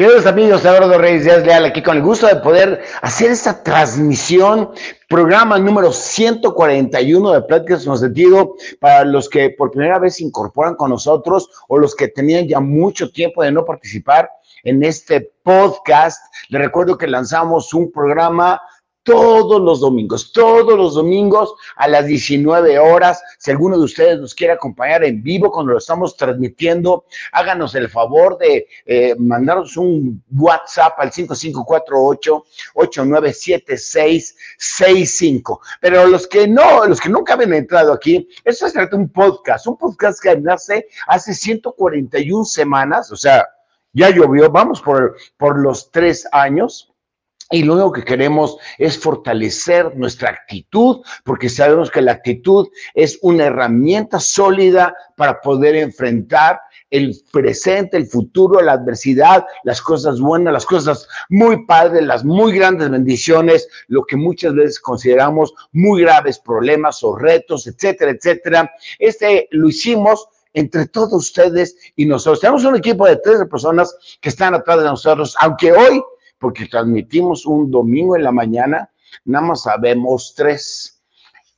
Queridos amigos, Eduardo Reyes Díaz Leal aquí con el gusto de poder hacer esta transmisión, programa número 141 de Pláticas con Sentido, para los que por primera vez se incorporan con nosotros o los que tenían ya mucho tiempo de no participar en este podcast. Les recuerdo que lanzamos un programa todos los domingos, todos los domingos a las 19 horas. Si alguno de ustedes nos quiere acompañar en vivo cuando lo estamos transmitiendo, háganos el favor de eh, mandarnos un WhatsApp al 5548-897665. Pero los que no, los que nunca habían entrado aquí, esto es un podcast, un podcast que nace hace 141 semanas, o sea, ya llovió, vamos por, por los tres años. Y lo único que queremos es fortalecer nuestra actitud, porque sabemos que la actitud es una herramienta sólida para poder enfrentar el presente, el futuro, la adversidad, las cosas buenas, las cosas muy padres, las muy grandes bendiciones, lo que muchas veces consideramos muy graves problemas o retos, etcétera, etcétera. Este lo hicimos entre todos ustedes y nosotros. Tenemos un equipo de tres personas que están atrás de nosotros, aunque hoy porque transmitimos un domingo en la mañana, nada más sabemos tres.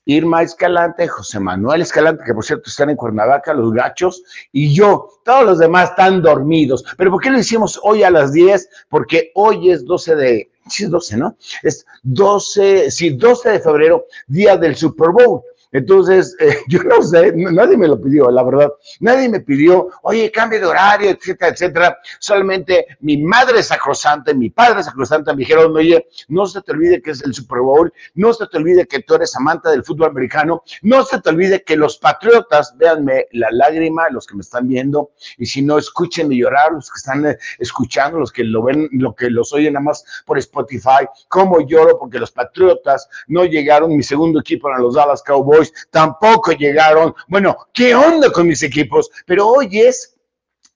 Irma Escalante, José Manuel Escalante, que por cierto están en Cuernavaca, los gachos, y yo. Todos los demás están dormidos. ¿Pero por qué lo hicimos hoy a las 10? Porque hoy es 12 de, sí es 12, ¿no? Es 12, sí, 12 de febrero, día del Super Bowl. Entonces, eh, yo no sé, nadie me lo pidió, la verdad. Nadie me pidió, oye, cambio de horario, etcétera, etcétera. Solamente mi madre sacrosanta, mi padre sacrosanta me dijeron, oye, no se te olvide que es el Super Bowl, no se te olvide que tú eres amante del fútbol americano, no se te olvide que los patriotas, véanme la lágrima, los que me están viendo, y si no, escúchenme llorar, los que están eh, escuchando, los que lo ven, lo que los oyen nada más por Spotify, cómo lloro porque los patriotas no llegaron, mi segundo equipo eran los Dallas Cowboys, tampoco llegaron. Bueno, ¿qué onda con mis equipos? Pero hoy es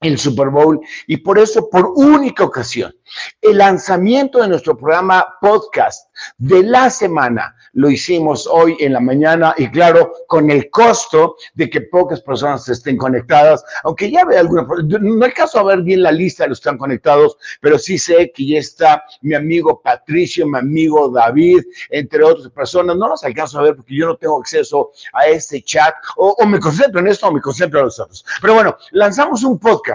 el Super Bowl. Y por eso, por única ocasión, el lanzamiento de nuestro programa podcast de la semana lo hicimos hoy en la mañana. Y claro, con el costo de que pocas personas estén conectadas, aunque ya ve alguna, no alcanzo a ver bien la lista de los que están conectados, pero sí sé que ya está mi amigo Patricio, mi amigo David, entre otras personas, no los alcanzo a ver porque yo no tengo acceso a este chat, o, o me concentro en esto o me concentro en los otros. Pero bueno, lanzamos un podcast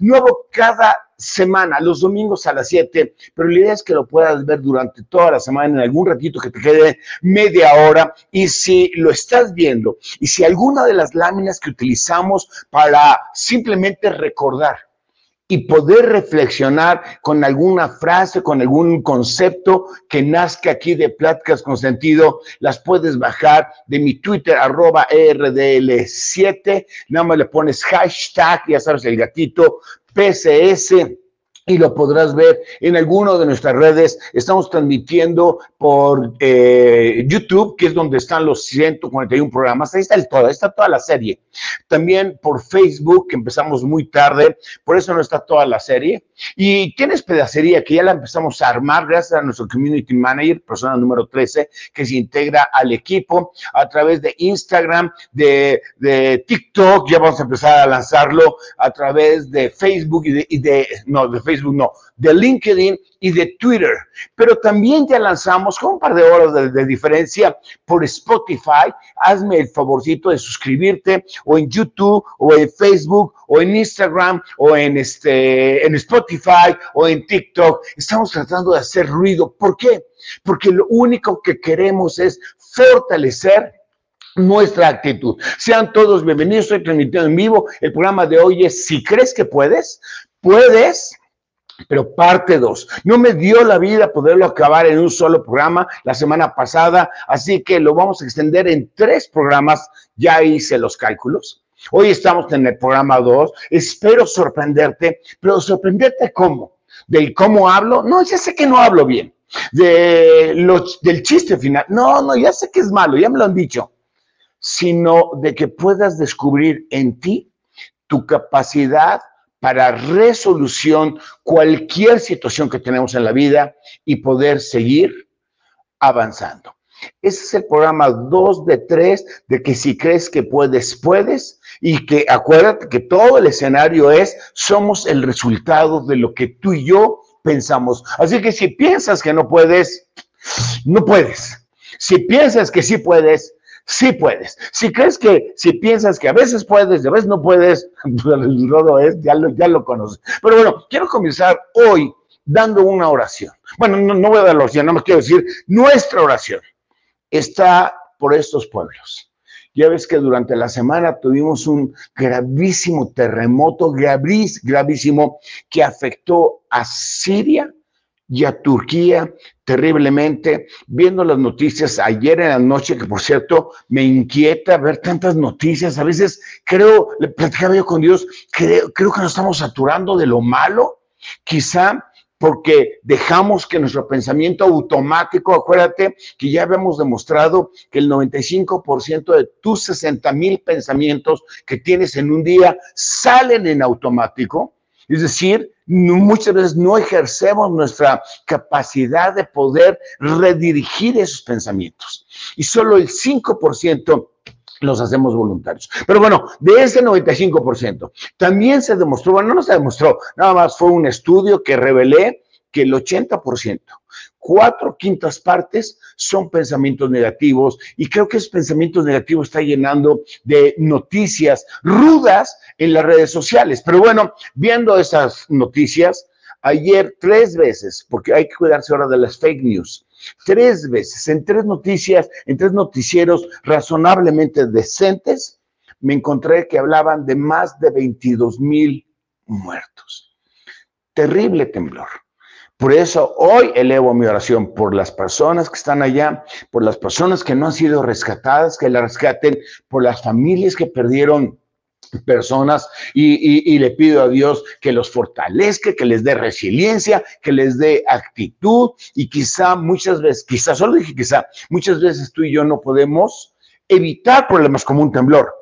nuevo cada semana, los domingos a las 7, pero la idea es que lo puedas ver durante toda la semana, en algún ratito que te quede media hora. Y si lo estás viendo, y si alguna de las láminas que utilizamos para simplemente recordar, y poder reflexionar con alguna frase, con algún concepto que nazca aquí de Pláticas con Sentido, las puedes bajar de mi Twitter, arroba RDL7, nada más le pones hashtag, ya sabes, el gatito, PCS y lo podrás ver en alguno de nuestras redes. Estamos transmitiendo por eh, YouTube, que es donde están los 141 programas. Ahí está el todo, ahí está toda la serie. También por Facebook, que empezamos muy tarde, por eso no está toda la serie. Y tienes pedacería, que ya la empezamos a armar gracias a nuestro Community Manager, persona número 13, que se integra al equipo a través de Instagram, de, de TikTok, ya vamos a empezar a lanzarlo a través de Facebook y de, y de no, de Facebook no, de LinkedIn y de Twitter. Pero también ya lanzamos con un par de horas de, diferencia por Spotify. Hazme el favorcito de suscribirte o en YouTube o en Facebook o en Instagram o en, este, en Spotify o en TikTok. Estamos tratando de hacer ruido. ¿Por qué? Porque lo único que queremos es fortalecer nuestra actitud. Sean todos bienvenidos, estoy transmitiendo en vivo. El programa de hoy es Si crees que puedes, puedes pero parte dos, no me dio la vida poderlo acabar en un solo programa la semana pasada, así que lo vamos a extender en tres programas, ya hice los cálculos. Hoy estamos en el programa dos, espero sorprenderte, pero sorprenderte cómo, del cómo hablo, no, ya sé que no hablo bien, de del chiste final, no, no, ya sé que es malo, ya me lo han dicho, sino de que puedas descubrir en ti tu capacidad para resolución cualquier situación que tenemos en la vida y poder seguir avanzando. Ese es el programa 2 de 3 de que si crees que puedes, puedes. Y que acuérdate que todo el escenario es, somos el resultado de lo que tú y yo pensamos. Así que si piensas que no puedes, no puedes. Si piensas que sí puedes, sí puedes. Si crees que, si piensas que a veces puedes, a veces no puedes, todo es, ya lo, ya lo conoces. Pero bueno, quiero comenzar hoy dando una oración. Bueno, no, no voy a dar la oración, no me quiero decir nuestra oración está por estos pueblos. Ya ves que durante la semana tuvimos un gravísimo terremoto, gravísimo, que afectó a Siria y a Turquía terriblemente. Viendo las noticias ayer en la noche, que por cierto me inquieta ver tantas noticias. A veces creo, le platicaba yo con Dios, creo, creo que nos estamos saturando de lo malo. Quizá porque dejamos que nuestro pensamiento automático, acuérdate que ya habíamos demostrado que el 95% de tus 60 mil pensamientos que tienes en un día salen en automático. Es decir, muchas veces no ejercemos nuestra capacidad de poder redirigir esos pensamientos. Y solo el 5% los hacemos voluntarios. Pero bueno, de ese 95%, también se demostró, bueno, no se demostró, nada más fue un estudio que revelé que el 80%, cuatro quintas partes son pensamientos negativos y creo que esos pensamientos negativos están llenando de noticias rudas en las redes sociales. Pero bueno, viendo esas noticias, ayer tres veces, porque hay que cuidarse ahora de las fake news, tres veces, en tres noticias, en tres noticieros razonablemente decentes, me encontré que hablaban de más de 22 mil muertos. Terrible temblor. Por eso hoy elevo mi oración por las personas que están allá, por las personas que no han sido rescatadas, que la rescaten, por las familias que perdieron personas y, le pido a Dios que los fortalezca, que les dé resiliencia, que les dé actitud y quizá muchas veces, quizá solo dije quizá, muchas veces tú y yo no podemos evitar problemas como un temblor,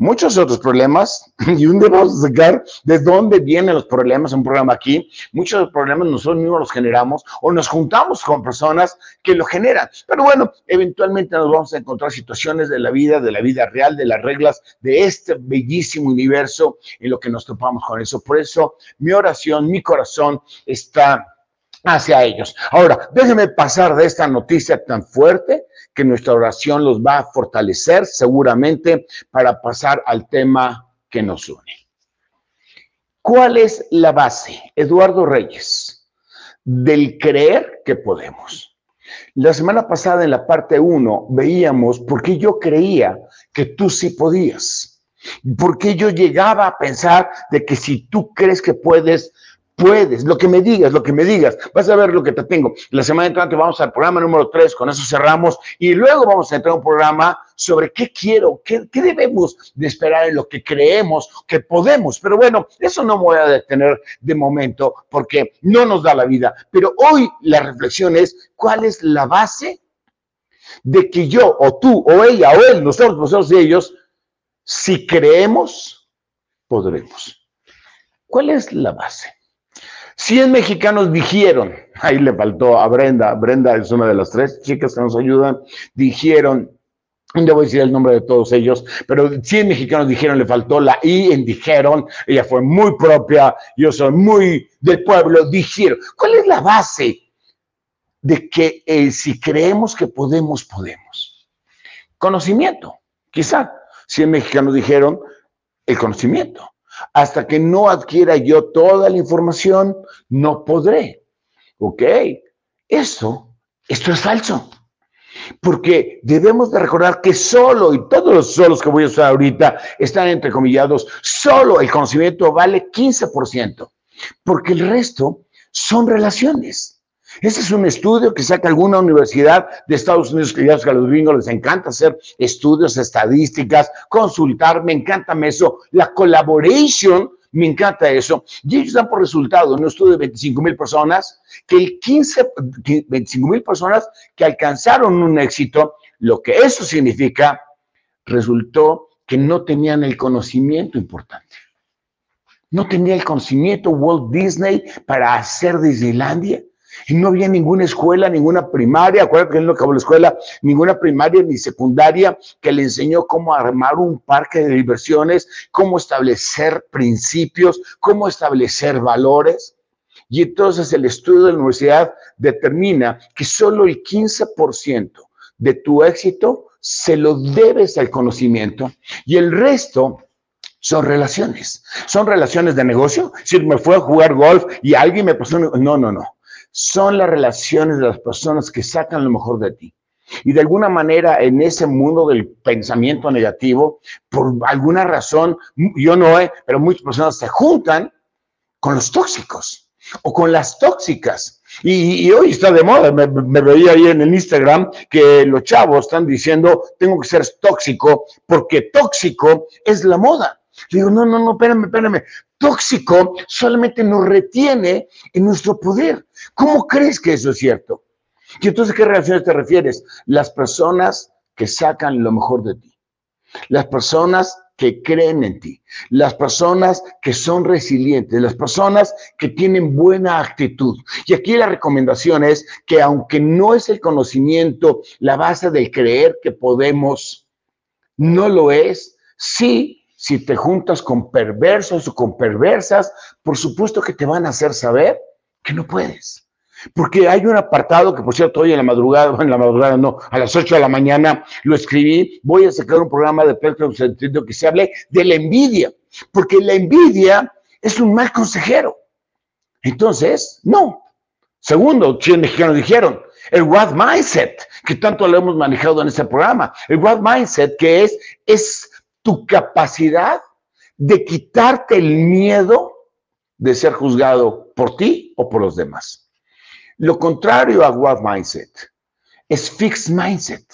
muchos otros problemas y un día vamos sacar de dónde vienen los problemas un programa aquí. Muchos de los problemas nosotros mismos los generamos o nos juntamos con personas que lo generan. Pero bueno, eventualmente nos vamos a encontrar situaciones de la vida, de la vida real, de las reglas de este bellísimo universo en lo que nos topamos con eso. Por eso mi oración, mi corazón está hacia ellos. Ahora, déjenme pasar de esta noticia tan fuerte que nuestra oración los va a fortalecer seguramente para pasar al tema que nos une. ¿Cuál es la base, Eduardo Reyes, del creer que podemos? La semana pasada en la parte 1 veíamos por qué yo creía que tú sí podías. ¿Por qué yo llegaba a pensar de que si tú crees que puedes, puedes, lo que me digas, lo que me digas, vas a ver lo que te tengo. La semana entrante vamos al programa número 3, con eso cerramos, y luego vamos a entrar a un programa sobre qué quiero, qué, qué, debemos de esperar en lo que creemos que podemos. Pero bueno, eso no me voy a detener de momento porque no nos da la vida. Pero hoy la reflexión es, ¿cuál es la base de que yo o tú o ella o él, nosotros, nosotros y ellos, si creemos, podremos? ¿Cuál es la base? 100 mexicanos dijeron, ahí le faltó a Brenda, Brenda es una de las tres chicas que nos ayudan, dijeron, no voy a decir el nombre de todos ellos, pero 100 mexicanos dijeron, le faltó la I en dijeron, ella fue muy propia, yo soy muy del pueblo, dijeron. ¿Cuál es la base de que eh, si creemos que podemos, podemos? Conocimiento, quizá. 100 mexicanos dijeron el conocimiento. Hasta que no adquiera yo toda la información, no podré. ¿Ok? Eso, esto es falso. Porque debemos de recordar que solo, y todos los solos que voy a usar ahorita están entrecomillados, solo el conocimiento vale 15%, porque el resto son relaciones. Ese es un estudio que saca alguna universidad de Estados Unidos, que ya los gringos les encanta hacer estudios, estadísticas, consultar, me encanta eso. La collaboration, me encanta eso. Y ellos dan por resultado en un estudio de 25 mil personas que el 15, 25 mil personas que alcanzaron un éxito, lo que eso significa, resultó que no tenían el conocimiento importante. No tenía el conocimiento Walt Disney para hacer Disneylandia Y no había ninguna escuela, ninguna primaria, acuérdate que él no acabó la escuela, ninguna primaria ni secundaria que le enseñó cómo armar un parque de diversiones, cómo establecer principios, cómo establecer valores. Y entonces el estudio de la universidad determina que solo el 15% de tu éxito se lo debes al conocimiento y el resto son relaciones. Son relaciones de negocio. Si me fue a jugar golf y alguien me pasó, no, no, no. Son las relaciones de las personas que sacan lo mejor de ti. Y de alguna manera en ese mundo del pensamiento negativo, por alguna razón, yo no, he, pero muchas personas se juntan con los tóxicos o con las tóxicas. Y, hoy está de moda, me, me, veía ahí en el Instagram que los chavos están diciendo, tengo que ser tóxico porque tóxico es la moda. Le digo, no, no, no, espérame, espérame. Tóxico solamente nos retiene en nuestro poder. ¿Cómo crees que eso es cierto? Y entonces, ¿qué relaciones te refieres? Las personas que sacan lo mejor de ti. Las personas que creen en ti, las personas que son resilientes, las personas que tienen buena actitud. Y aquí la recomendación es que aunque no es el conocimiento la base del creer que podemos, no lo es, sí si te juntas con perversos o con perversas, por supuesto que te van a hacer saber que no puedes. Porque hay un apartado que, por cierto, hoy en la madrugada, en la madrugada no, a las 8 de la mañana lo escribí, voy a sacar un programa de Petro sentido que se hable de la envidia, porque la envidia es un mal consejero. Entonces, no. Segundo, los mexicanos dijeron, el What Mindset, que tanto lo hemos manejado en este programa, el What Mindset, que es, es tu capacidad de quitarte el miedo de ser juzgado por ti o por los demás. Lo contrario a what mindset es fixed mindset.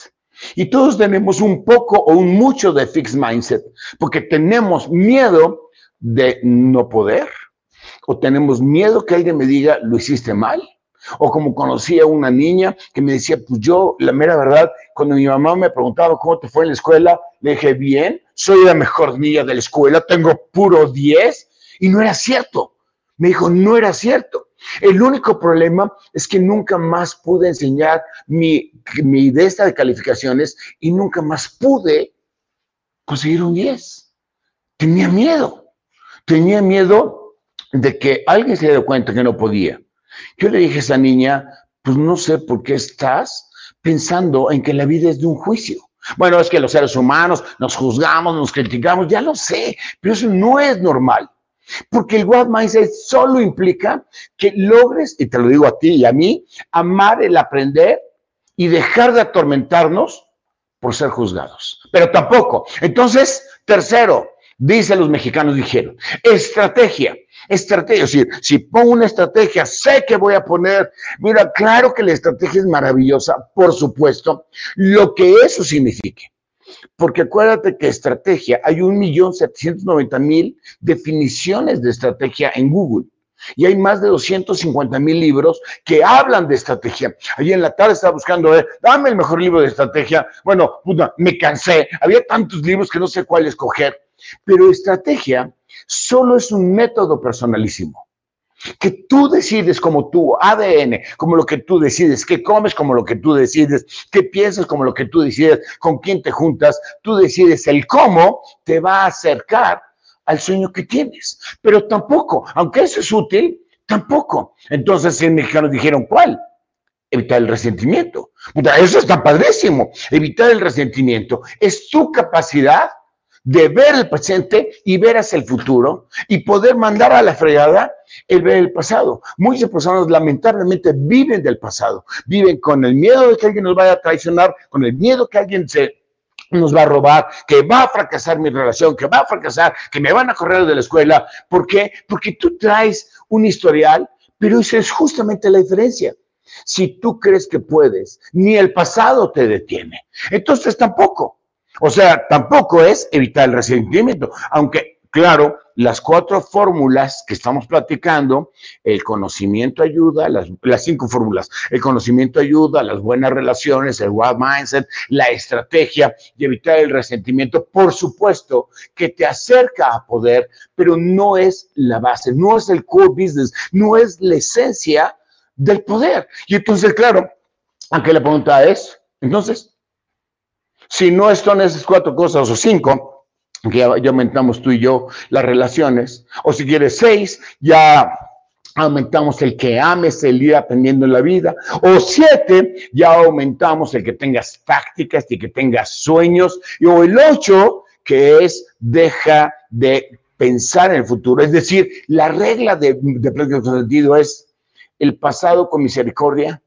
Y todos tenemos un poco o un mucho de fixed mindset, porque tenemos miedo de no poder, o tenemos miedo que alguien me diga, lo hiciste mal, o como conocí a una niña que me decía, pues yo, la mera verdad, cuando mi mamá me preguntaba cómo te fue en la escuela, le dije, bien, soy la mejor niña de la escuela, tengo puro 10, y no era cierto. Me dijo, no era cierto. El único problema es que nunca más pude enseñar mi, mi de de calificaciones y nunca más pude conseguir un 10. Tenía miedo. Tenía miedo de que alguien se diera cuenta que no podía. Yo le dije a esa niña, pues no sé por qué estás pensando en que la vida es de un juicio. Bueno, es que los seres humanos nos juzgamos, nos criticamos, ya lo sé, pero eso no es normal. Porque el What Mindset solo implica que logres, y te lo digo a ti y a mí, amar el aprender y dejar de atormentarnos por ser juzgados. Pero tampoco. Entonces, tercero, dice los mexicanos dijeron, estrategia estrategia. Es decir, si pongo una estrategia, sé que voy a poner, mira, claro que la estrategia es maravillosa, por supuesto, lo que eso signifique. Porque acuérdate que estrategia, hay un millón setecientos mil definiciones de estrategia en Google. Y hay más de 250 mil libros que hablan de estrategia. Allí en la tarde estaba buscando, eh, dame el mejor libro de estrategia. Bueno, puta, me cansé. Había tantos libros que no sé cuál escoger. Pero estrategia solo es un método personalísimo. Que tú decides como tu ADN, como lo que tú decides, que comes como lo que tú decides, que piensas como lo que tú decides, con quién te juntas, tú decides el cómo te va a acercar al sueño que tienes. Pero tampoco, aunque eso es útil, tampoco. Entonces en mexicanos dijeron, ¿cuál? Evitar el resentimiento. Eso está padrísimo. Evitar el resentimiento es tu capacidad de ver el presente y ver hacia el futuro y poder mandar a la fregada el ver el pasado. Muchas personas lamentablemente viven del pasado, viven con el miedo de que alguien nos vaya a traicionar, con el miedo que alguien se nos va a robar, que va a fracasar mi relación, que va a fracasar, que me van a correr de la escuela. ¿Por qué? Porque tú traes un historial, pero esa es justamente la diferencia. Si tú crees que puedes, ni el pasado te detiene. Entonces tampoco. O sea, tampoco es evitar el resentimiento, aunque, claro, las cuatro fórmulas que estamos platicando, el conocimiento ayuda, las, cinco fórmulas, el conocimiento ayuda, las buenas relaciones, el wild mindset, la estrategia y evitar el resentimiento, por supuesto que te acerca a poder, pero no es la base, no es el core business, no es la esencia del poder. Y entonces, claro, aunque la pregunta es, entonces, si no son esas cuatro cosas o cinco, que ya, aumentamos tú y yo las relaciones, o si quieres seis, ya aumentamos el que ames el ir aprendiendo en la vida. O siete, ya aumentamos el que tengas tácticas y que tengas sueños. Y, o el ocho, que es deja de pensar en el futuro. Es decir, la regla de, de sentido es el pasado con misericordia,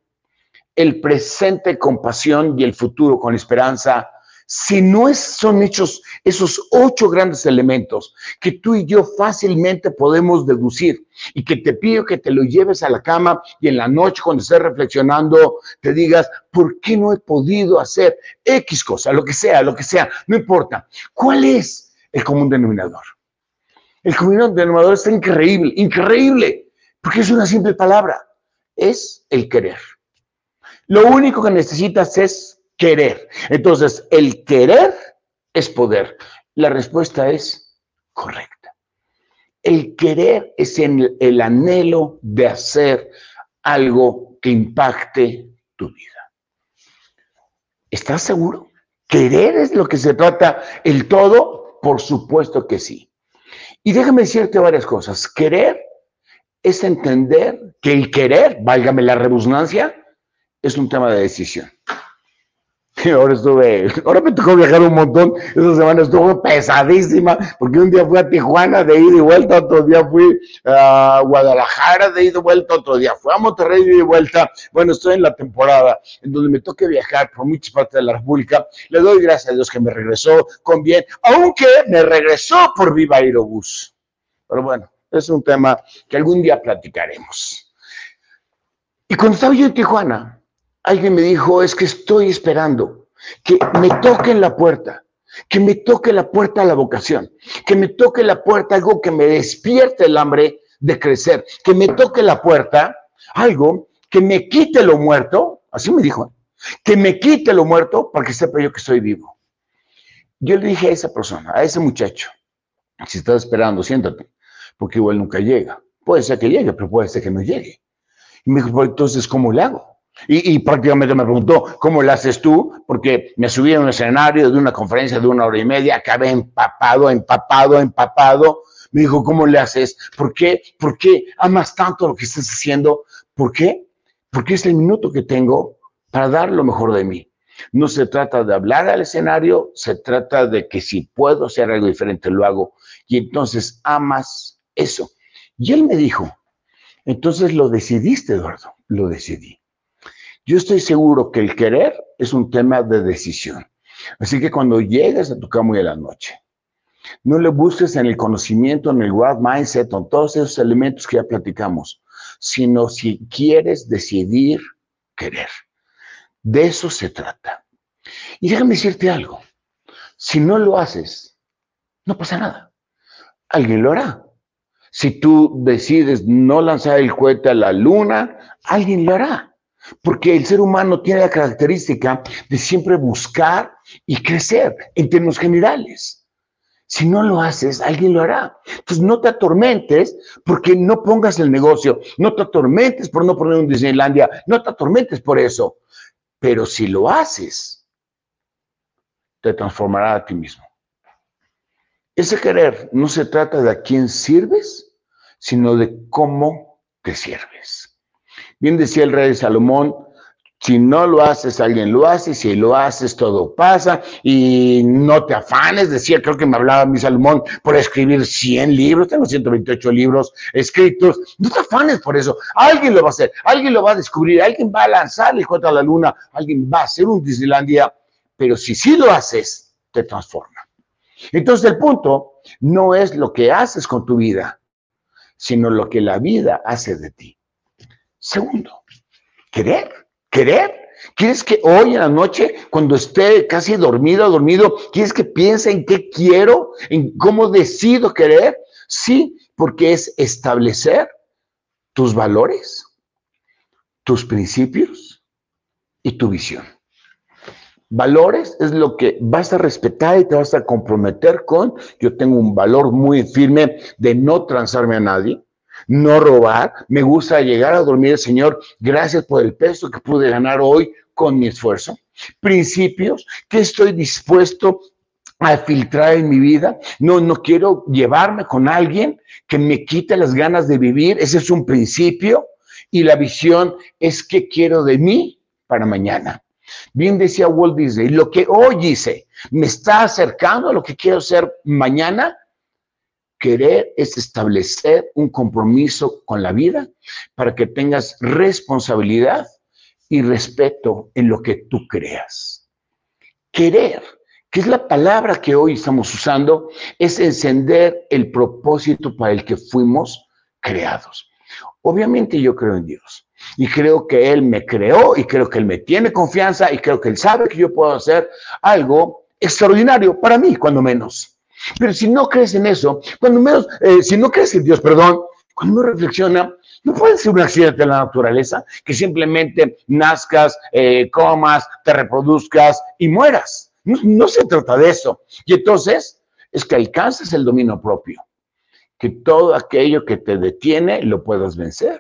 el presente con pasión y el futuro con esperanza, si no son hechos esos ocho grandes elementos que tú y yo fácilmente podemos deducir y que te pido que te lo lleves a la cama y en la noche cuando estés reflexionando te digas, ¿por qué no he podido hacer X cosa, lo que sea, lo que sea, no importa. ¿Cuál es el común denominador? El común denominador está increíble, increíble, porque es una simple palabra, es el querer. Lo único que necesitas es querer. Entonces, el querer es poder. La respuesta es correcta. El querer es el, el anhelo de hacer algo que impacte tu vida. ¿Estás seguro? ¿Querer es lo que se trata el todo? Por supuesto que sí. Y déjame decirte varias cosas. Querer es entender que el querer, válgame la redundancia, es un tema de decisión. Ahora estuve, ahora me tocó viajar un montón, esa semana estuvo pesadísima, porque un día fui a Tijuana de ida y vuelta, otro día fui a Guadalajara de ida y vuelta, otro día fui a Monterrey de ida y vuelta. Bueno, estoy en la temporada en donde me toque viajar por muchas partes de la República. Le doy gracias a Dios que me regresó con bien, aunque me regresó por Viva Aerobús. Pero bueno, es un tema que algún día platicaremos. Y cuando estaba yo en Tijuana, alguien me dijo, es que estoy esperando que me toquen la puerta, que me toque la puerta a la vocación, que me toque la puerta algo que me despierte el hambre de crecer, que me toque la puerta algo que me quite lo muerto, así me dijo, que me quite lo muerto para que sepa yo que estoy vivo. Yo le dije a esa persona, a ese muchacho, si estás esperando, siéntate, porque igual nunca llega. Puede ser que llegue, pero puede ser que no llegue. Y me dijo, entonces, ¿cómo le hago? Y, prácticamente me preguntó, ¿cómo lo haces tú? Porque me subí a un escenario de una conferencia de una hora y media, acabé empapado, empapado, empapado. Me dijo, ¿cómo le haces? ¿Por qué? ¿Por qué amas tanto lo que estás haciendo? ¿Por qué? Porque es el minuto que tengo para dar lo mejor de mí. No se trata de hablar al escenario, se trata de que si puedo hacer algo diferente, lo hago. Y entonces amas eso. Y él me dijo, entonces lo decidiste, Eduardo, lo decidí. Yo estoy seguro que el querer es un tema de decisión. Así que cuando llegues a tu cama y a la noche, no le busques en el conocimiento, en el growth mindset, en todos esos elementos que ya platicamos, sino si quieres decidir querer. De eso se trata. Y déjame decirte algo. Si no lo haces, no pasa nada. Alguien lo hará. Si tú decides no lanzar el cohete a la luna, alguien lo hará. Porque el ser humano tiene la característica de siempre buscar y crecer en términos generales. Si no lo haces, alguien lo hará. Entonces no te atormentes porque no pongas el negocio, no te atormentes por no poner un Disneylandia, no te atormentes por eso. Pero si lo haces, te transformará a ti mismo. Ese querer no se trata de a quién sirves, sino de cómo te sirves. Bien decía el rey Salomón, si no lo haces, alguien lo hace, si lo haces, todo pasa, y no te afanes, decía, creo que me hablaba mi Salomón, por escribir 100 libros, tengo 128 libros escritos, no te afanes por eso, alguien lo va a hacer, alguien lo va a descubrir, alguien va a lanzar el cuento a la luna, alguien va a hacer un Disneylandia, pero si sí lo haces, te transforma. Entonces el punto no es lo que haces con tu vida, sino lo que la vida hace de ti. Segundo, querer, querer. ¿Quieres que hoy en la noche, cuando esté casi dormido, dormido, quieres que piense en qué quiero, en cómo decido querer? Sí, porque es establecer tus valores, tus principios y tu visión. Valores es lo que vas a respetar y te vas a comprometer con. Yo tengo un valor muy firme de no transarme a nadie, no robar, me gusta llegar a dormir, Señor, gracias por el peso que pude ganar hoy con mi esfuerzo. Principios que estoy dispuesto a filtrar en mi vida. No, no quiero llevarme con alguien que me quite las ganas de vivir. Ese es un principio. Y la visión es que quiero de mí para mañana. Bien decía Walt Disney, lo que hoy hice me está acercando a lo que quiero ser mañana. Querer es establecer un compromiso con la vida para que tengas responsabilidad y respeto en lo que tú creas. Querer que es la palabra que hoy estamos usando, es encender el propósito para el que fuimos creados. Obviamente yo creo en Dios y creo que Él me creó y creo que Él me tiene confianza y creo que Él sabe que yo puedo hacer algo extraordinario para mí, cuando menos. Pero si no crees en eso, cuando menos, eh, si no crees en Dios, perdón, cuando uno reflexiona, no puede ser un accidente de la naturaleza que simplemente nazcas, eh, comas, te reproduzcas y mueras. No, se trata de eso. Y entonces es que alcances el dominio propio, que todo aquello que te detiene lo puedas vencer,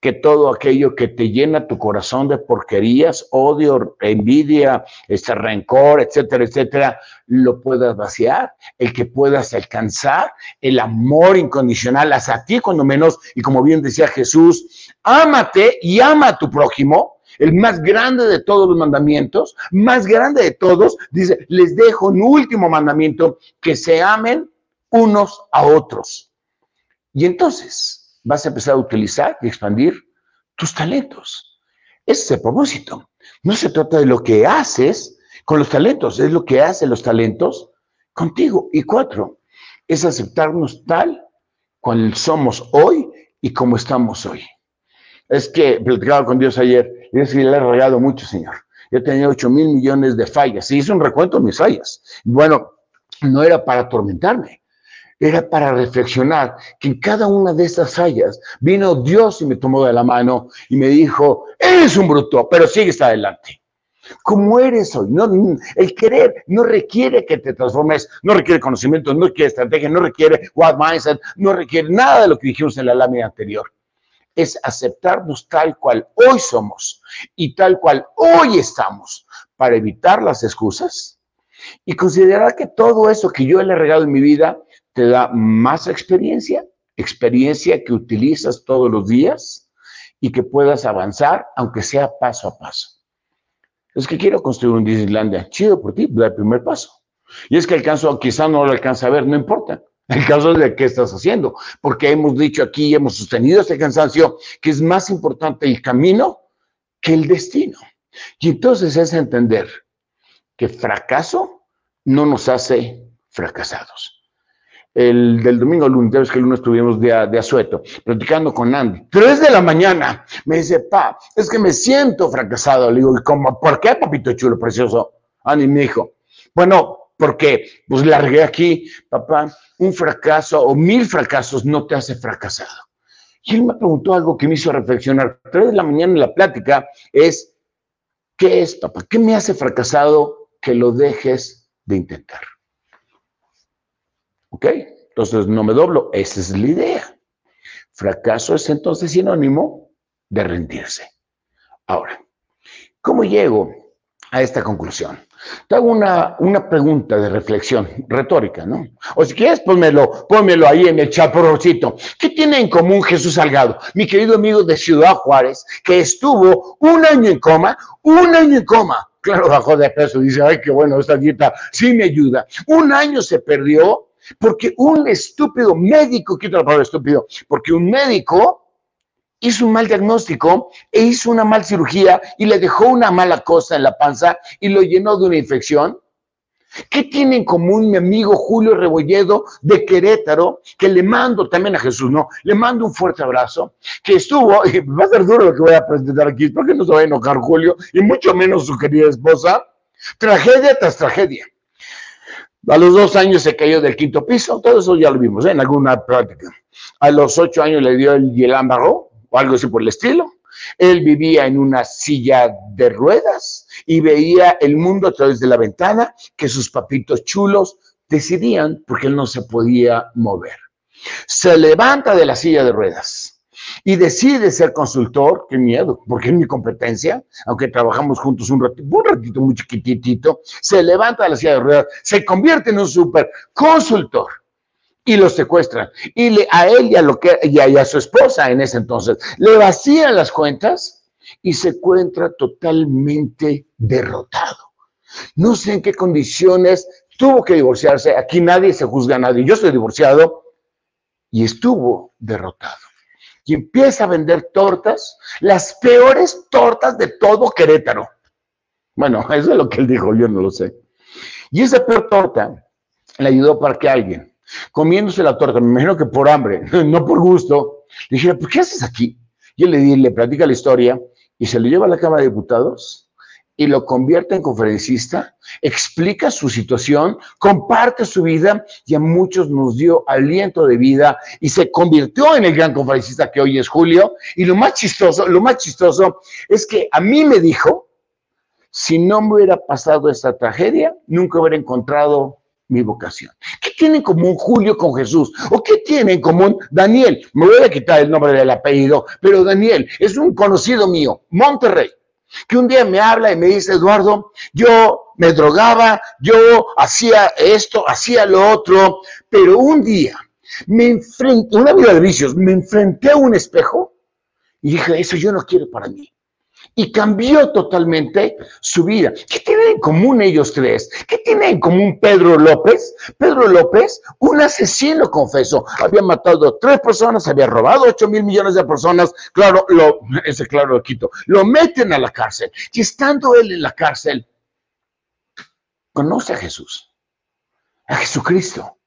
que todo aquello que te llena tu corazón de porquerías, odio, envidia, este rencor, etcétera, etcétera, lo puedas vaciar, el que puedas alcanzar el amor incondicional hacia ti, cuando menos, y como bien decía Jesús, ámate y ama a tu prójimo el más grande de todos los mandamientos, más grande de todos, dice, les dejo un último mandamiento, que se amen unos a otros. Y entonces vas a empezar a utilizar y expandir tus talentos. Ese es el propósito. No se trata de lo que haces con los talentos, es lo que hacen los talentos contigo. Y cuatro, es aceptarnos tal cual somos hoy y como estamos hoy. Es que platicaba con Dios ayer, y es que le he regado mucho, Señor. Yo tenía 8 mil millones de fallas. Y hice un recuento de mis fallas. Bueno, no era para atormentarme, era para reflexionar que en cada una de estas fallas vino Dios y me tomó de la mano y me dijo, eres un bruto, pero sigues adelante. Como eres hoy, no, el querer no requiere que te transformes, no requiere conocimiento, no requiere estrategia, no requiere what mindset, no requiere nada de lo que dijimos en la lámina anterior es aceptarnos tal cual hoy somos y tal cual hoy estamos para evitar las excusas y considerar que todo eso que yo le he regalado en mi vida te da más experiencia, experiencia que utilizas todos los días y que puedas avanzar, aunque sea paso a paso. Es que quiero construir un Disneylandia. Chido por ti, da el primer paso. Y es que alcanzo, quizá no lo alcanza a ver, no importa. El caso es de qué estás haciendo, porque hemos dicho aquí, hemos sostenido este cansancio, que es más importante el camino que el destino. Y entonces es entender que fracaso no nos hace fracasados. El del domingo lunes, que el lunes estuvimos de, de asueto, platicando con Andy. Tres de la mañana, me dice, pa, es que me siento fracasado. Le digo, ¿y cómo? ¿Por qué, papito chulo, precioso? Andy me dijo, bueno, porque pues largué aquí, papá, un fracaso o mil fracasos no te hace fracasado. Y él me preguntó algo que me hizo reflexionar. Tres de la mañana en la plática es, ¿qué es, papá? ¿Qué me hace fracasado que lo dejes de intentar? ¿Ok? Entonces no me doblo. Esa es la idea. Fracaso es entonces sinónimo de rendirse. Ahora, ¿cómo llego a esta conclusión? Te hago una, una, pregunta de reflexión retórica, ¿no? O si quieres, pónmelo, pónmelo ahí en el chaporrocito. ¿Qué tiene en común Jesús Salgado, mi querido amigo de Ciudad Juárez, que estuvo un año en coma, un año en coma? Claro, bajó de peso, dice, ay, qué bueno, esta dieta sí me ayuda. Un año se perdió porque un estúpido médico, quito la palabra estúpido, porque un médico hizo un mal diagnóstico e hizo una mal cirugía y le dejó una mala cosa en la panza y lo llenó de una infección? ¿Qué tiene en común mi amigo Julio Rebolledo de Querétaro? Que le mando también a Jesús, ¿no? Le mando un fuerte abrazo, que estuvo, y va a ser duro lo que voy a presentar aquí, porque no se va a enojar Julio, y mucho menos su querida esposa. Tragedia tras tragedia. A los dos años se cayó del quinto piso, todo eso ya lo vimos ¿eh? en alguna práctica. A los ocho años le dio el Yelan o algo así por el estilo. Él vivía en una silla de ruedas y veía el mundo a través de la ventana que sus papitos chulos decidían porque él no se podía mover. Se levanta de la silla de ruedas y decide ser consultor, qué miedo, porque es mi competencia, aunque trabajamos juntos un ratito, un ratito muy chiquitito, se levanta de la silla de ruedas, se convierte en un super consultor y lo secuestran. Y le, a él y a, lo que, y a, su esposa en ese entonces le vacían las cuentas y se encuentra totalmente derrotado. No sé en qué condiciones tuvo que divorciarse. Aquí nadie se juzga a nadie. Yo soy divorciado y estuvo derrotado. Y empieza a vender tortas, las peores tortas de todo Querétaro. Bueno, eso es lo que él dijo, yo no lo sé. Y esa peor torta le ayudó para que alguien, comiéndose la torta, me imagino que por hambre, no por gusto, le dijera, ¿por qué haces aquí? Y él le, le platica la historia y se lo lleva a la Cámara de Diputados y lo convierte en conferencista, explica su situación, comparte su vida y a muchos nos dio aliento de vida y se convirtió en el gran conferencista que hoy es Julio. Y lo más chistoso, lo más chistoso es que a mí me dijo, si no me hubiera pasado esta tragedia, nunca hubiera encontrado mi vocación. ¿Qué tiene en común Julio con Jesús? ¿O qué tiene en común Daniel? Me voy a quitar el nombre del apellido, pero Daniel es un conocido mío, Monterrey que un día me habla y me dice, Eduardo, yo me drogaba, yo hacía esto, hacía lo otro, pero un día me enfrenté, una vida de vicios, me enfrenté a un espejo y dije, eso yo no quiero para mí y cambió totalmente su vida. ¿Qué tienen en común ellos tres? ¿Qué tiene en común Pedro López? Pedro López, un asesino, confeso, había matado a tres personas, había robado ocho mil millones de personas, claro, lo, ese claro lo quito, lo meten a la cárcel y estando él en la cárcel, conoce a Jesús, a Jesucristo,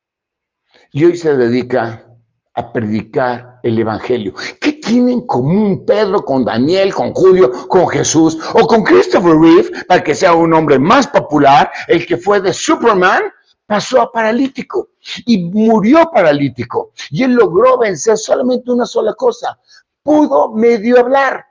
y hoy se dedica a predicar el Evangelio. ¿Qué tiene en común Pedro con Daniel, con Julio, con Jesús o con Christopher Reeve para que sea un hombre más popular? El que fue de Superman pasó a paralítico y murió paralítico. Y él logró vencer solamente una sola cosa. Pudo medio hablar,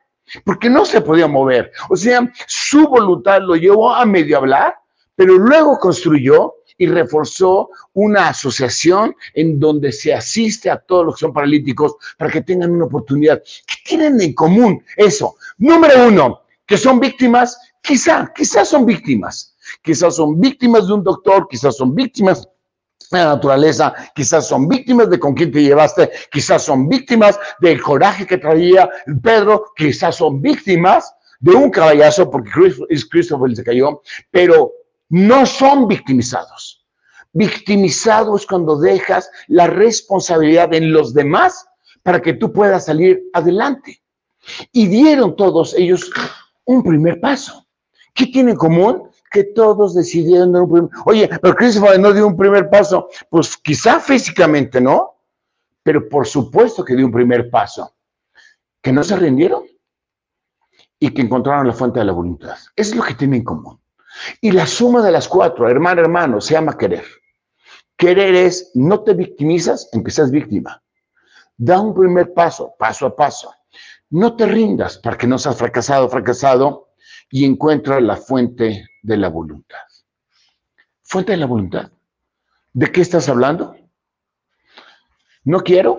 porque no se podía mover. O sea, su voluntad lo llevó a medio hablar, pero luego construyó y reforzó una asociación en donde se asiste a todos los que son paralíticos para que tengan una oportunidad. ¿Qué tienen en común eso? Número uno, que son víctimas, quizá, quizás son víctimas. Quizás son víctimas de un doctor, quizás son víctimas la naturaleza, quizás son víctimas de con quién te llevaste, quizás son víctimas del coraje que traía Pedro, quizás son víctimas de un caballazo porque Christopher se cayó, pero no son victimizados. Victimizado es cuando dejas la responsabilidad en los demás para que tú puedas salir adelante. Y dieron todos ellos un primer paso. ¿Qué tiene en común? Que todos decidieron dar un primer Oye, pero Christopher no dio un primer paso. Pues quizá físicamente no, pero por supuesto que dio un primer paso. Que no se rindieron y que encontraron la fuente de la voluntad. Es lo que tienen en común. Y la suma de las cuatro, hermano, hermano, se llama querer. Querer es, no te victimizas seas víctima. Da un primer paso, paso a paso. No te rindas para que no seas fracasado, fracasado, y encuentra la fuente de la voluntad. Fuente de la voluntad. ¿De qué estás hablando? No quiero,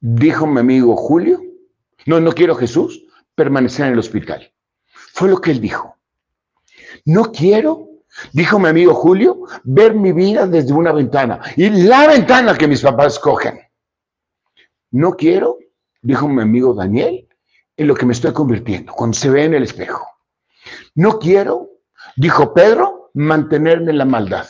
dijo mi amigo Julio, no, no quiero Jesús, permanecer en el hospital. Fue lo que él dijo. No quiero, dijo mi amigo Julio, ver mi vida desde una ventana. Y la ventana que mis papás escogen. No quiero, dijo mi amigo Daniel, en lo que me estoy convirtiendo, cuando se ve en el espejo. No quiero, dijo Pedro, mantenerme en la maldad.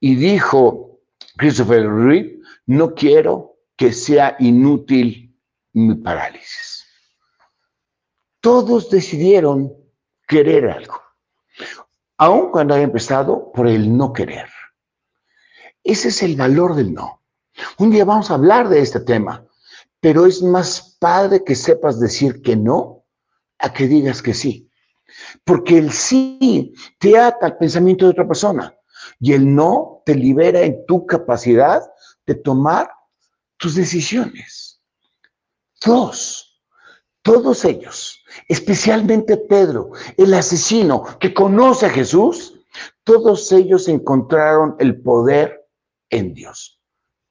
Y dijo Christopher Reed, no quiero que sea inútil mi parálisis. Todos decidieron querer algo, aun cuando haya empezado por el no querer. Ese es el valor del no. Un día vamos a hablar de este tema, pero es más padre que sepas decir que no a que digas que sí. Porque el sí te ata al pensamiento de otra persona y el no te libera en tu capacidad de tomar tus decisiones. Dos, todos ellos especialmente Pedro, el asesino que conoce a Jesús, todos ellos encontraron el poder en Dios.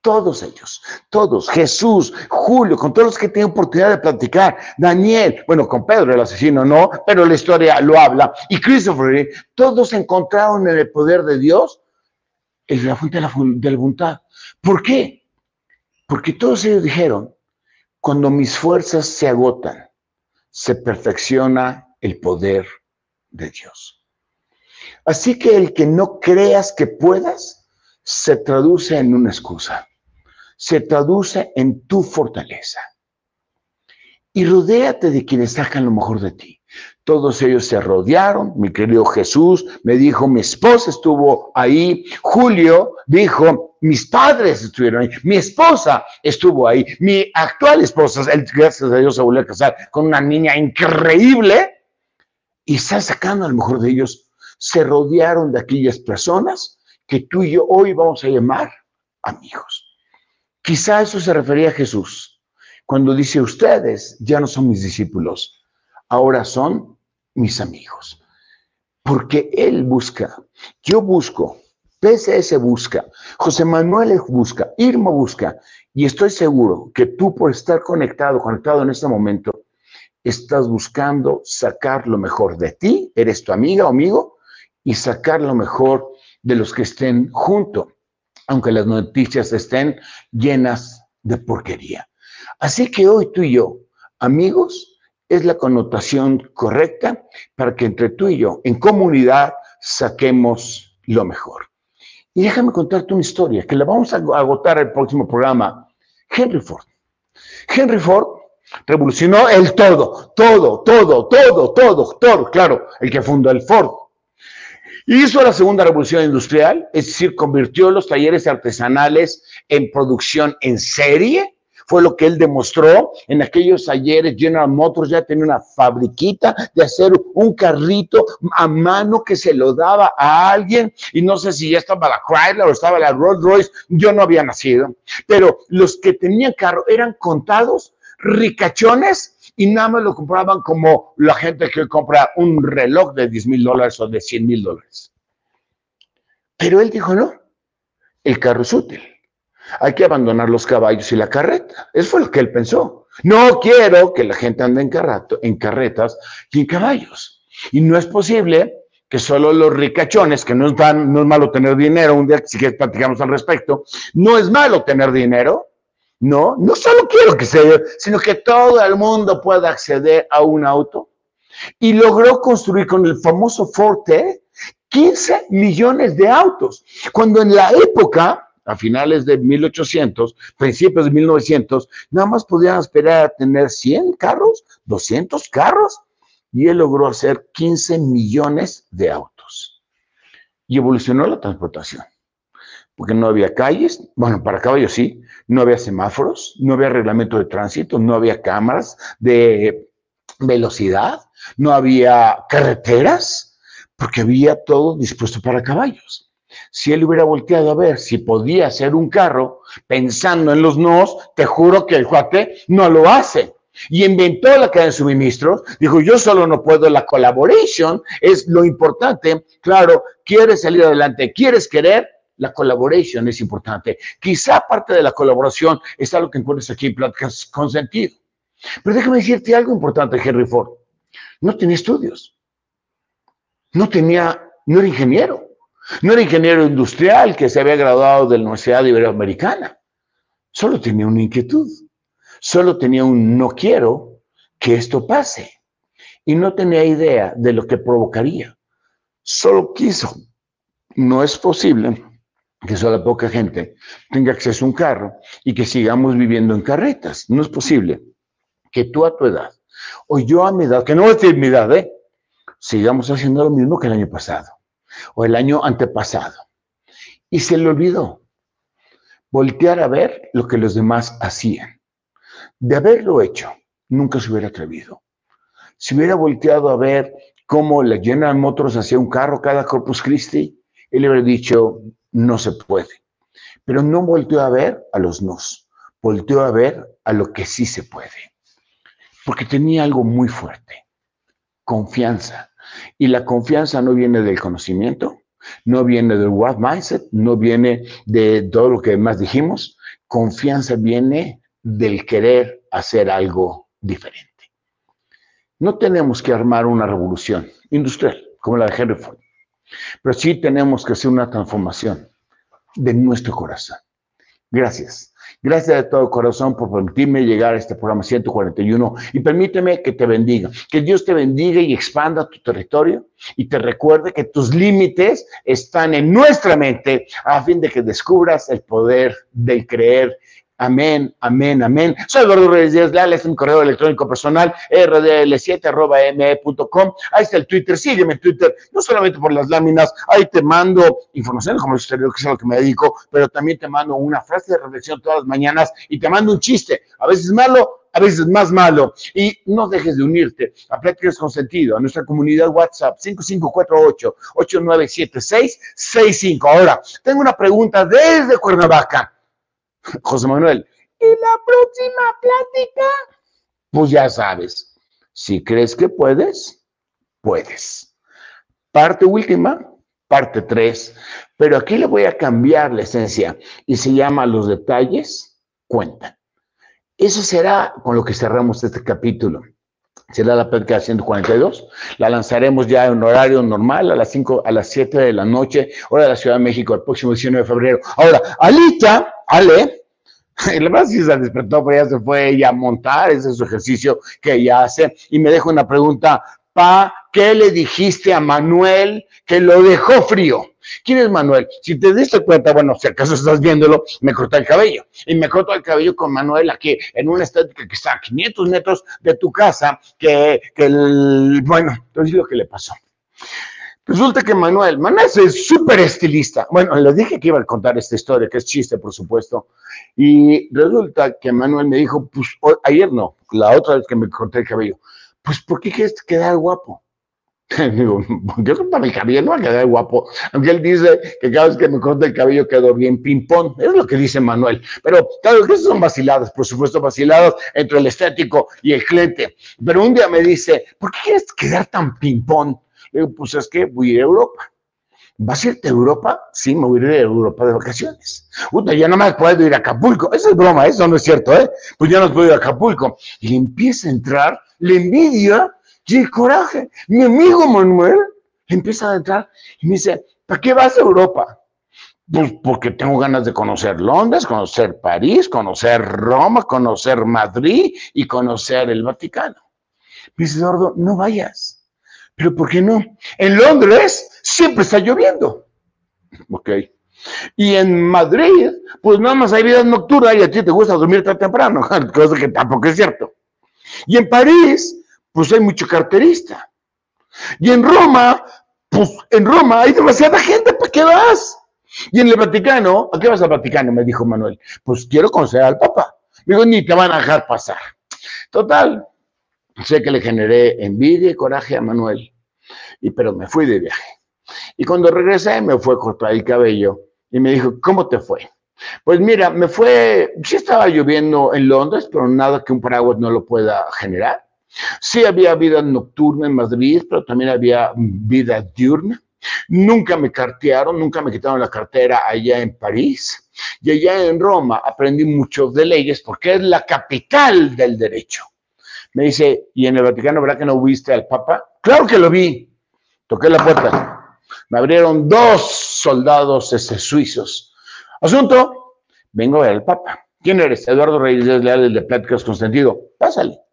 Todos ellos, todos, Jesús, Julio, con todos los que tienen oportunidad de platicar, Daniel, bueno, con Pedro el asesino no, pero la historia lo habla, y Christopher, todos encontraron en el poder de Dios en la fuente de la, de la voluntad. ¿Por qué? Porque todos ellos dijeron, cuando mis fuerzas se agotan, se perfecciona el poder de Dios. Así que el que no creas que puedas, se traduce en una excusa se traduce en tu fortaleza. Y rodéate de quienes sacan lo mejor de ti. Todos ellos se rodearon. Mi querido Jesús me dijo, mi esposa estuvo ahí. Julio dijo, mis padres estuvieron ahí. Mi esposa estuvo ahí. Mi actual esposa, él, gracias a Dios, se volvió a casar con una niña increíble. Y está sacando a lo mejor de ellos. Se rodearon de aquellas personas que tú y yo hoy vamos a llamar amigos. Quizá eso se refería a Jesús, cuando dice, ustedes ya no son mis discípulos, ahora son mis amigos. Porque Él busca, yo busco, PSS busca, José Manuel busca, Irma busca, y estoy seguro que tú por estar conectado, conectado en este momento, estás buscando sacar lo mejor de ti, eres tu amiga o amigo, y sacar lo mejor de los que estén junto aunque las noticias estén llenas de porquería. Así que hoy tú y yo, amigos, es la connotación correcta para que entre tú y yo, en comunidad, saquemos lo mejor. Y déjame contarte una historia que la vamos a agotar el próximo programa. Henry Ford. Henry Ford revolucionó el todo, todo, todo, todo, todo, todo. Claro, el que fundó el Ford Hizo la segunda revolución industrial, es decir, convirtió los talleres artesanales en producción en serie. Fue lo que él demostró en aquellos talleres. General Motors ya tenía una fabriquita de hacer un carrito a mano que se lo daba a alguien. Y no sé si ya estaba la Chrysler o estaba la Rolls Royce. Yo no había nacido. Pero los que tenían carro eran contados, ricachones, y nada más lo compraban como la gente que compra un reloj de 10 mil dólares o de 100 mil dólares. Pero él dijo, no, el carro es útil. Hay que abandonar los caballos y la carreta. Eso fue lo que él pensó. No quiero que la gente ande en, carretas y en caballos. Y no es posible que solo los ricachones, que no es, no es malo tener dinero, un día si quieres platicamos al respecto, no es malo tener dinero, no, no solo quiero que sea sino que todo el mundo pueda acceder a un auto. Y logró construir con el famoso Forte 15 millones de autos, cuando en la época, a finales de 1800, principios de 1900, nada más podían esperar a tener 100 carros, 200 carros, y él logró hacer 15 millones de autos. Y evolucionó la transportación porque no había calles, bueno, para caballos sí, no había semáforos, no había reglamento de tránsito, no había cámaras de velocidad, no había carreteras, porque había todo dispuesto para caballos. Si él hubiera volteado a ver si podía hacer un carro pensando en los nos, te juro que el cuate no lo hace. Y inventó la cadena de suministros, dijo, yo solo no puedo, la collaboration es lo importante. Claro, quieres salir adelante, quieres querer, la colaboración es importante. Quizá parte de la colaboración es algo que encuentras aquí en Pláticas con Sentido. Pero déjame decirte algo importante, Henry Ford. No tenía estudios. No tenía, no era ingeniero. No era ingeniero industrial que se había graduado de la Universidad Iberoamericana. Solo tenía una inquietud. Solo tenía un no quiero que esto pase. Y no tenía idea de lo que provocaría. Solo quiso. No es posible que solo poca gente tenga acceso a un carro y que sigamos viviendo en carretas. No es posible que tú a tu edad, o yo a mi edad, que no es mi edad, ¿eh? sigamos haciendo lo mismo que el año pasado, o el año antepasado. Y se le olvidó voltear a ver lo que los demás hacían. De haberlo hecho, nunca se hubiera atrevido. Si hubiera volteado a ver cómo la General Motors hacía un carro cada Corpus Christi, él hubiera dicho, no se puede. Pero no volteó a ver a los nos, volteó a ver a lo que sí se puede. Porque tenía algo muy fuerte, confianza. Y la confianza no viene del conocimiento, No viene del what mindset, no viene de todo lo que más dijimos. Confianza viene del querer hacer algo diferente. No tenemos que armar una revolución industrial como la de Henry Ford, pero sí tenemos que hacer una transformación de nuestro corazón. Gracias. Gracias de todo corazón por permitirme llegar a este programa 141 y permíteme que te bendiga, que Dios te bendiga y expanda tu territorio y te recuerde que tus límites están en nuestra mente a fin de que descubras el poder del creer Amén, amén, amén. Soy Eduardo Reyes Díaz Leal, este es mi correo electrónico personal, rdl7.me.com. Ahí está el Twitter, sígueme en Twitter, no solamente por las láminas, ahí te mando información como exterior, que es a lo que me dedico, pero también te mando una frase de reflexión todas las mañanas y te mando un chiste, a veces malo, a veces más malo. Y no dejes de unirte a Pláticas con Sentido, a nuestra comunidad WhatsApp 5548-897665. Ahora, tengo una pregunta desde Cuernavaca. José Manuel, ¿y la próxima plática? Pues ya sabes, si crees que puedes, puedes. Parte última, parte tres, pero aquí le voy a cambiar la esencia y se llama Los detalles cuentan. Eso será con lo que cerramos este capítulo. Será la plática 142. La lanzaremos ya en horario normal a las 5, a las 7 de la noche, hora de la Ciudad de México, el próximo 19 de febrero. Ahora, Alita, Ale, la verdad sí se despertó, pero ya se fue ella a montar, ese es su ejercicio que ella hace. Y me deja una pregunta, Pa, ¿qué le dijiste a Manuel que lo dejó frío? ¿Quién es Manuel? Si te diste cuenta, bueno, si acaso estás viéndolo, me cortó el cabello. Y me cortó el cabello con Manuel aquí, en una estética que está a 500 metros de tu casa, que, el, bueno, entonces lo que le pasó. Resulta que Manuel, Manuel es súper estilista. Bueno, le dije que iba a contar esta historia, que es chiste, por supuesto. Y resulta que Manuel me dijo, pues ayer no, la otra vez que me corté el cabello, pues ¿por qué quieres quedar guapo? Yo para mi cabello no va a quedar guapo. Aunque él dice que cada vez que me corto el cabello quedo bien ping-pong. Es lo que dice Manuel. Pero claro que son vaciladas, por supuesto, vaciladas entre el estético y el cliente. Pero un día me dice, ¿por qué quieres quedar tan ping-pong? Le digo, pues es que voy a ir a Europa. ¿Vas a irte a Europa? Sí, me voy a ir a Europa de vacaciones. Puta, ya no me puedo ir a Acapulco. Eso es broma, eso no es cierto, ¿eh? Pues ya no puedo ir a Acapulco. Y le empieza a entrar la envidia y el coraje. Mi amigo Manuel empieza a entrar y me dice, ¿para qué vas a Europa? Pues porque tengo ganas de conocer Londres, conocer París, conocer Roma, conocer Madrid y conocer el Vaticano. Me dice, Eduardo, no vayas pero ¿por qué no? En Londres siempre está lloviendo. Ok. Y en Madrid, pues nada más hay vida nocturna y a ti te gusta dormir tan temprano, cosa que tampoco es cierto. Y en París, pues hay mucho carterista. Y en Roma, pues en Roma hay demasiada gente, ¿para qué vas? Y en el Vaticano, ¿a qué vas al Vaticano? Me dijo Manuel. Pues quiero conocer al Papa. Digo, ni te van a dejar pasar. Total, sé que le generé envidia y coraje a Manuel, y, pero me fui de viaje. Y cuando regresé me fue a cortar el cabello y me dijo, ¿cómo te fue? Pues mira, me fue, sí estaba lloviendo en Londres, pero nada que un paraguas no lo pueda generar. Sí había vida nocturna en Madrid, pero también había vida diurna. Nunca me cartearon, nunca me quitaron la cartera allá en París. Y allá en Roma aprendí mucho de leyes porque es la capital del derecho. Me dice, ¿y en el Vaticano verdad que no viste al Papa? Claro que lo vi. Toqué la puerta. Me abrieron dos soldados este, suizos. Asunto, vengo a ver al Papa. ¿Quién eres? Eduardo Reyes Leal, de Pláticas con Sentido. Pásale.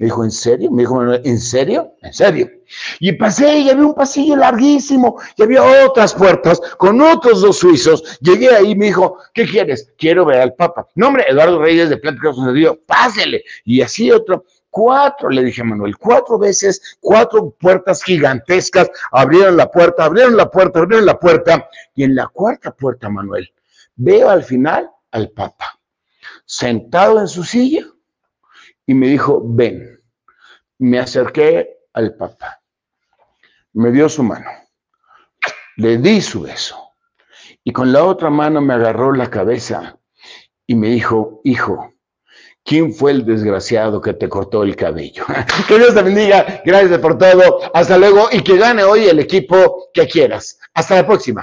Me dijo, ¿en serio? Me dijo, ¿en serio? ¿En serio? Y pasé y había un pasillo larguísimo y había otras puertas con otros dos suizos. Llegué ahí y me dijo, ¿qué quieres? Quiero ver al Papa. No, hombre, Eduardo Reyes de Pláticas Sentido. Pásele. Y así otro. Cuatro, le dije a Manuel, cuatro veces, cuatro puertas gigantescas, abrieron la puerta, abrieron la puerta, abrieron la puerta, y en la cuarta puerta, Manuel, veo al final al Papa, sentado en su silla, y me dijo, ven. Me acerqué al Papa, me dio su mano, le di su beso, y con la otra mano me agarró la cabeza y me dijo, hijo, ¿Quién fue el desgraciado que te cortó el cabello? que Dios te bendiga. Gracias por todo. Hasta luego y que gane hoy el equipo que quieras. Hasta la próxima.